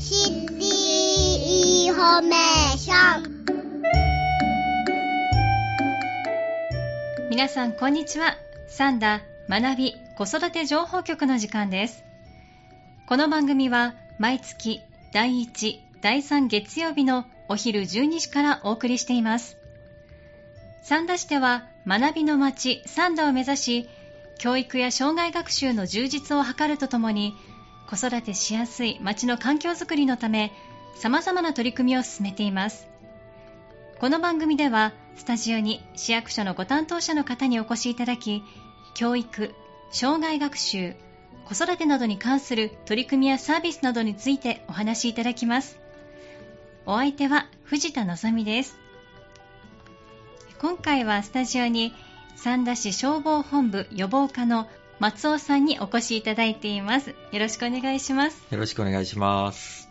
シティインフォメーション。皆さんこんにちは。さんだ学び子育て情報局の時間です。この番組は毎月第1第3月曜日のお昼12時からお送りしています。三田市では学びの街三田を目指し教育や生涯学習の充実を図るとともに子育てしやすい街の環境づくりのため様々な取り組みを進めています。この番組ではスタジオに市役所のご担当者の方にお越しいただき教育、障害学習、子育てなどに関する取り組みやサービスなどについてお話しいただきます。お相手は藤田望です。今回はスタジオに三田市消防本部予防課の松尾さんにお越しいただいていますよろしくお願いしますよろしくお願いします。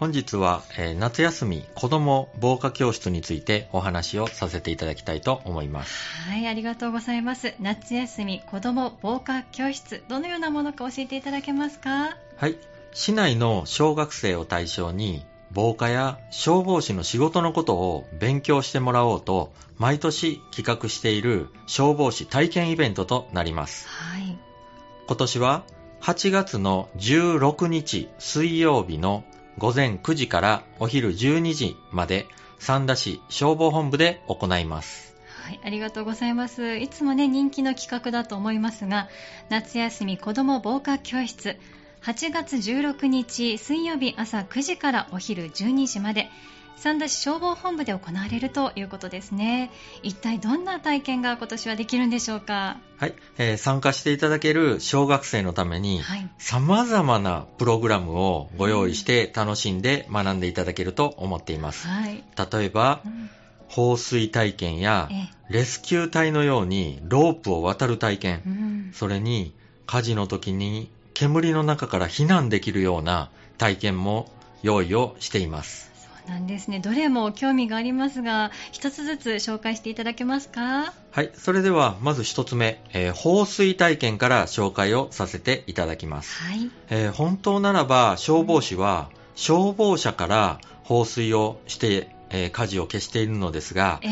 本日は、えー夏休み子ども防火教室についてお話をさせていただきたいと思います。はいありがとうございます夏休み子ども防火教室どのようなものか教えていただけますか？はい。市内の小学生を対象に防火や消防士の仕事のことを勉強してもらおうと毎年企画している消防士体験イベントとなります。はい今年は8月の16日水曜日の午前9時からお昼12時まで三田市消防本部で行います。はい、ありがとうございます。いつもね、人気の企画だと思いますが、夏休み子ども防火教室、8月16日水曜日朝9時からお昼12時まで、三田市消防本部で行われるということですね。一体どんな体験が今年はできるんでしょうか？はい、えー参加していただける小学生のためにはい。様々なプログラムをご用意して楽しんで学んでいただけると思っています。はい。例えばう、ん放水体験やえレスキュー隊のようにロープを渡る体験え、うんそれに火事の時に煙の中から避難できるような体験も用意をしています。そうなんですね。どれも興味がありますが、一つずつ紹介していただけますか？はい、それではまず一つ目、えー放水体験から紹介をさせていただきます。はい。えー本当ならば消防士は消防車から放水をして、えー火事を消しているのですが、ええ。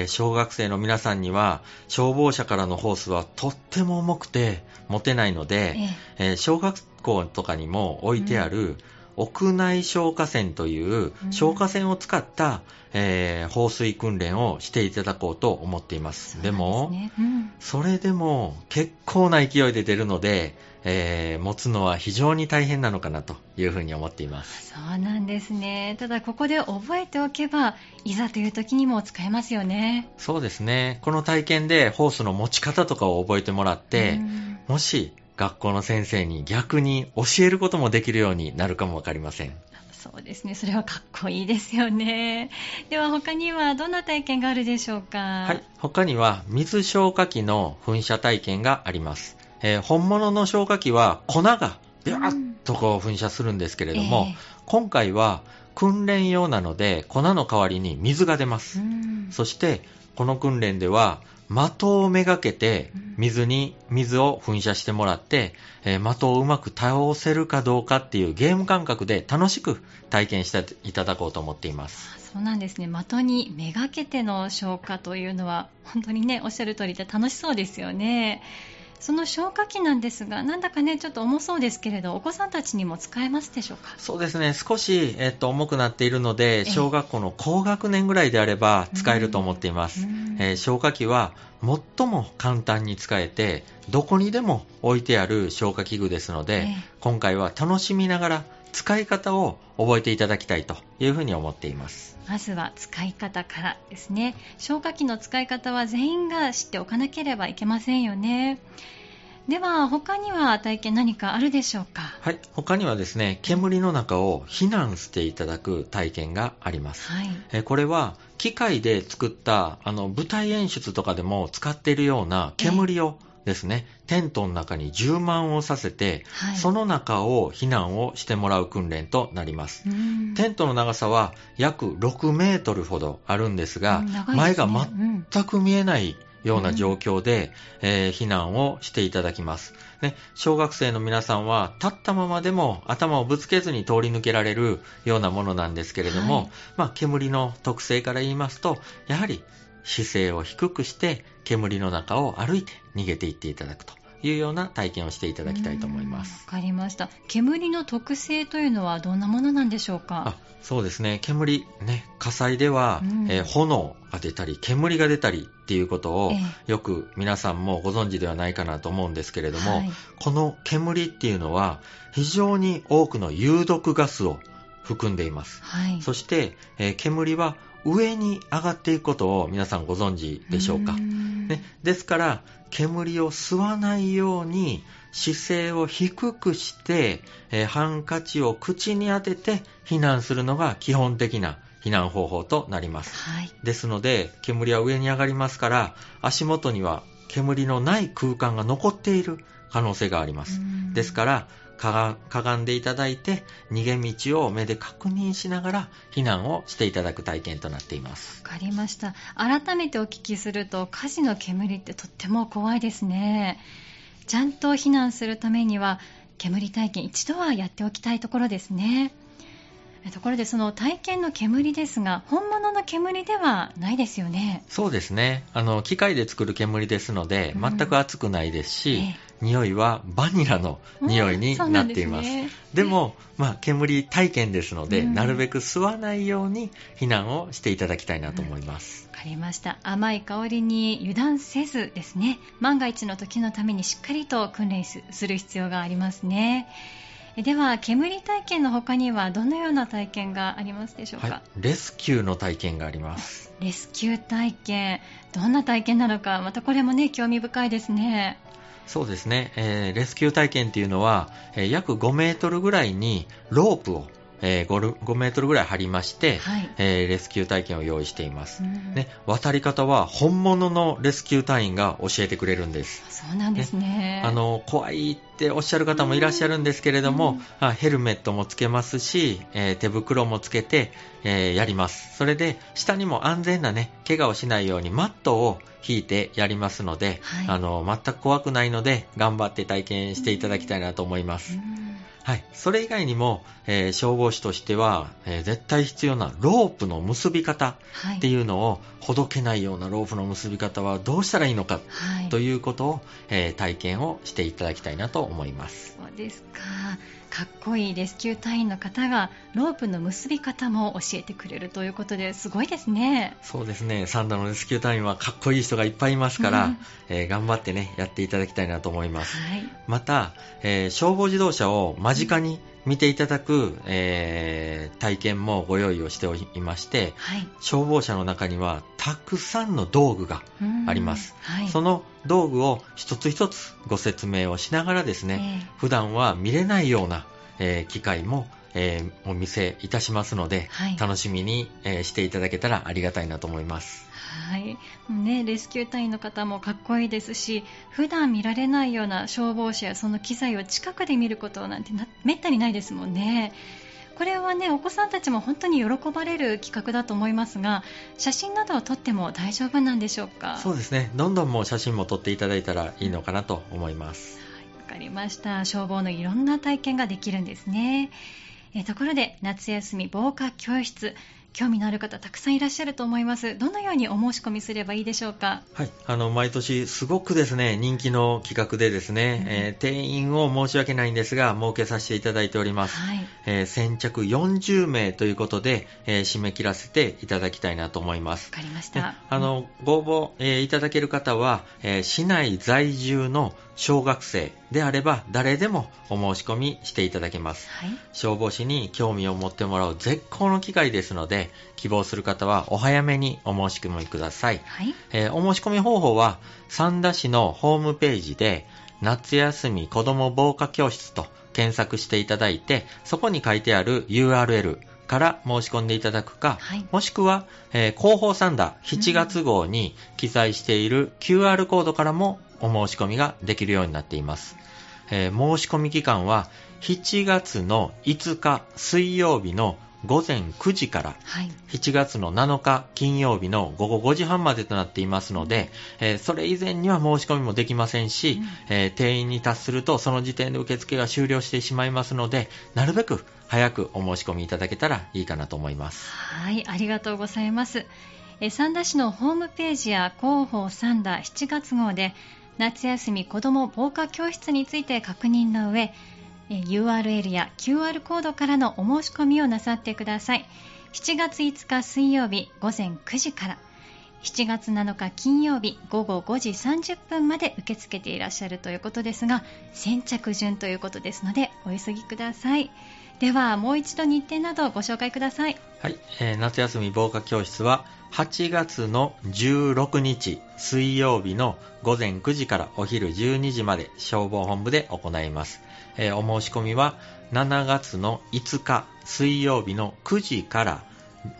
えー小学生の皆さんには消防車からのホースはとっても重くて持てないので、ええ。えー小学校とかにも置いてある、屋内消火栓といううん消火栓を使った、えー放水訓練をしていただこうと思っています。ですねうんそれでも結構な勢いで出るので、えー持つのは非常に大変なのかなというふうに思っています。そうなんですね。ただここで覚えておけば、いざという時にも使えますよね。そうですね。この体験でホースの持ち方とかを覚えてもらって、うんもし学校の先生に逆に教えることもできるようになるかもわかりません。そうですね。それはかっこいいですよね。では他にはどんな体験があるでしょうか？はい。他には水消火器の噴射体験があります。えー本物の消火器は粉がビャーッとこう噴射するんですけれども、今回は訓練用なので粉の代わりに水が出ますええ。うんそして、この訓練では、的をめがけてうん、水に、水を噴射してもらって、えー的をうまく倒せるかどうかっていうゲーム感覚で楽しく体験していただこうと思っています。そうなんですね。的にめがけての消火というのは、本当にね、おっしゃる通りで楽しそうですよね。その消火器なんですが、なんだかね、ちょっと重そうですけれど、お子さんたちにも使えますでしょうか？そうですね、少し、えっと、重くなっているので、え小学校の高学年ぐらいであれば使えると思っています。うん。えー消火器は最も簡単に使えて、どこにでも置いてある消火器具ですので、ええ。今回は楽しみながら使い方を覚えていただきたいというふうに思っています。まずは使い方からですね消火器の使い方は全員が知っておかなければいけませんよねでは他には体験何かあるでしょうか？はい。他にはですね、煙の中を避難していただく体験があります。はいえーこれは機械で作ったあの舞台演出とかでも使っているような煙をですね、テントの中に充満をさせて、はい。その中を避難をしてもらう訓練となります。うん。テントの長さは約6メートルほどあるんですが、すね。前がうん全く見えないような状況で、えー避難をしていただきます。ね、小学生の皆さんは立ったままでも頭をぶつけずに通り抜けられるようなものなんですけれども、はい。まあ、煙の特性から言いますと、やはり姿勢を低くして煙の中を歩いて逃げていっていただくというような体験をしていただきたいと思います。わかりました。煙の特性というのはどんなものなんでしょうか？あそうですね、煙、ね、火災では、うんえー炎が出たり、煙が出たりっていうことを、えよく皆さんもご存知ではないかなと思うんですけれども、はいこの煙っていうのは、非常に多くの有毒ガスを含んでいます。はい。そして、えー煙は上に上がっていくことを皆さんご存知でしょうか？んね、ですから、煙を吸わないように姿勢を低くして、えーハンカチを口に当てて避難するのが基本的な避難方法となります。はい。ですので、煙は上に上がりますから、足元には煙のない空間が残っている可能性があります。ですから、かがんでいただいて、逃げ道を目で確認しながら避難をしていただく体験となっています。わかりました。改めてお聞きすると、火事の煙ってとっても怖いですね。ちゃんと避難するためには、煙体験一度はやっておきたいところですね。えところで、その体験の煙ですが、本物の煙ではないですよね。そうですね。あの、機械で作る煙ですので、うん全く熱くないですし、え匂いはバニラのえ匂いにうんなっています。そうなんでですねも、まあ、煙体験ですので、うんなるべく吸わないように避難をしていただきたいなと思います。わかりました甘い香りに油断せずですね万が一の時のためにしっかりと訓練すする必要がありますねえでは煙体験の他にはどのような体験がありますでしょうか、はい。レスキューの体験があります。レスキュー体験どんな体験なのかまたこれもね興味深いですねそうですね、えーレスキュー体験っていうのは、えー約5メートルぐらいにロープを、えー 5, ル5メートルぐらい張りまして、はい、えーレスキュー体験を用意しています。うんね、渡り方は本物のレスキュー隊員が教えてくれるんです。そうなんですねあの怖いっておっしゃる方もいらっしゃるんですけれども、うんあヘルメットもつけますし、えー手袋もつけて、えーやります。それで下にも安全なね、怪我をしないようにマットを引いてやりますので、はいあの全く怖くないので頑張って体験していただきたいなと思います。うんはい、それ以外にも、えー消防士としては、えー絶対必要なロープの結び方はいっていうのをほどけないようなロープの結び方はどうしたらいいのかはいということを、えー体験をしていただきたいなと思います。そうですか。かっこいいレスキュー隊員の方がロープの結び方も教えてくれるということですごいですね。そうですね、サンダのレスキュー隊員はかっこいい人がいっぱいいますから、うんえー頑張ってね、やっていただきたいなと思います。はい。また、えー消防自動車を間近に見ていただく、えー体験もご用意をしておりまして、はい。消防車の中にはたくさんの道具がうんあります。はい。その道具を一つ一つご説明をしながらですね、え普段は見れないような、えー機会も、えーお見せいたしますので、はい楽しみに、えーしていただけたらありがたいなと思います。はい。ね、レスキュー隊員の方もかっこいいですし、普段見られないような消防車やその機材を近くで見ることなんてなめったにないですもんね。これはね、お子さんたちも本当に喜ばれる企画だと思いますが、写真などを撮っても大丈夫なんでしょうか？そうですね、どんどんもう写真も撮っていただいたらいいのかなと思います。わかりました。消防のいろんな体験ができるんですね。えーところで、夏休み防火教室、興味のある方たくさんいらっしゃると思います。どのようにお申し込みすればいいでしょうか？はい、あの毎年すごくですね人気の企画でですね、うんえー定員を申し訳ないんですが設けさせていただいております。はい。えー先着40名ということで、えー締め切らせていただきたいなと思いますわ。かりましねた。あのご応募、えーいただける方は、えー市内在住の小学生であれば誰でもお申し込みしていただけます。はい。消防士に興味を持ってもらう絶好の機会ですので、希望する方はお早めにお申し込みください。はい。えーお申し込み方法は、三田市のホームページで、夏休み子ども防火教室と検索していただいて、そこに書いてある URL から申し込んでいただくか、はい。もしくは、えー広報三田7月号に記載している QR コードからもお申し込みができるようになっています。えー申し込み期間は7月の5日水曜日の午前9時からはい。7月の7日金曜日の午後5時半までとなっていますので、えーそれ以前には申し込みもできませんし、えー定員に達するとその時点で受付が終了してしまいますので、なるべく早くお申し込みいただけたらいいかなと思います。はい、ありがとうございます。えー三田市のホームページや広報三田7月号で夏休み子ども防火教室について確認の上、URL や QR コードからのお申し込みをなさってください。7月5日水曜日午前9時から7月7日金曜日午後5時30分まで受け付けていらっしゃるということですが先着順ということですのでお急ぎくださいではもう一度日程などをご紹介くださいはい、えー夏休み防火教室は8月の16日水曜日の午前9時からお昼12時まで消防本部で行います。えーお申し込みは7月の5日水曜日の9時から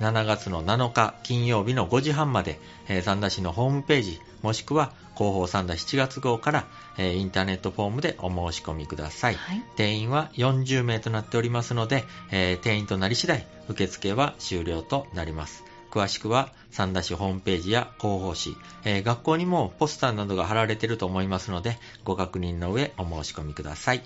7月の7日金曜日の5時半まで、えー三田市のホームページもしくは広報三田7月号から、えーインターネットフォームでお申し込みください。はい。定員は40名となっておりますので、えー定員となり次第受付は終了となります。詳しくは三田市ホームページや広報誌、えー学校にもポスターなどが貼られていると思いますのでご確認の上お申し込みください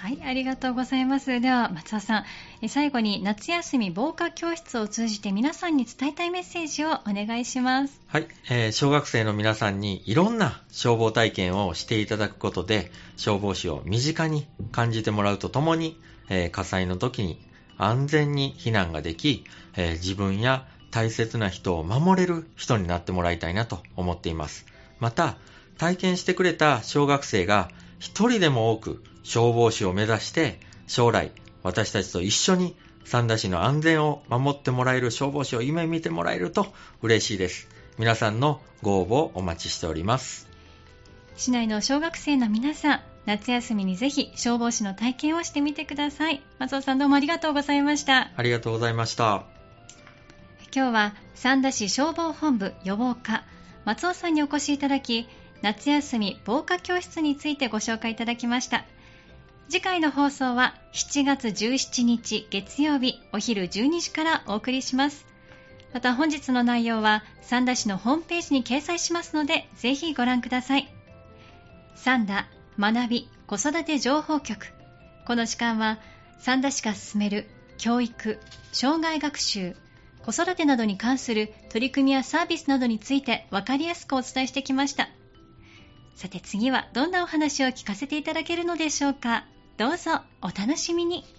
はい、ありがとうございます。では、松田さん、最後に夏休み防火教室を通じて皆さんに伝えたいメッセージをお願いします。はい、えー小学生の皆さんにいろんな消防体験をしていただくことで消防士を身近に感じてもらうとともに、えー火災の時に安全に避難ができ、えー自分や大切な人を守れる人になってもらいたいなと思っています。また、体験してくれた小学生が一人でも多く消防士を目指して将来私たちと一緒に三田市の安全を守ってもらえる消防士を夢見てもらえると嬉しいです。皆さんのご応募をお待ちしております。市内の小学生の皆さん、夏休みにぜひ消防士の体験をしてみてください。松尾さんどうもありがとうございました。ありがとうございました。今日は三田市消防本部予防課松尾さんにお越しいただき夏休み防火教室についてご紹介いただきました次回の放送は7月17日月曜日お昼12時からお送りします。また本日の内容は三田市のホームページに掲載しますのでぜひご覧ください。三田学び子育て情報局。この時間は三田市が進める教育障害学習子育てなどに関する取り組みやサービスなどについて分かりやすくお伝えしてきました。さて次はどんなお話を聞かせていただけるのでしょうか。どうぞお楽しみに。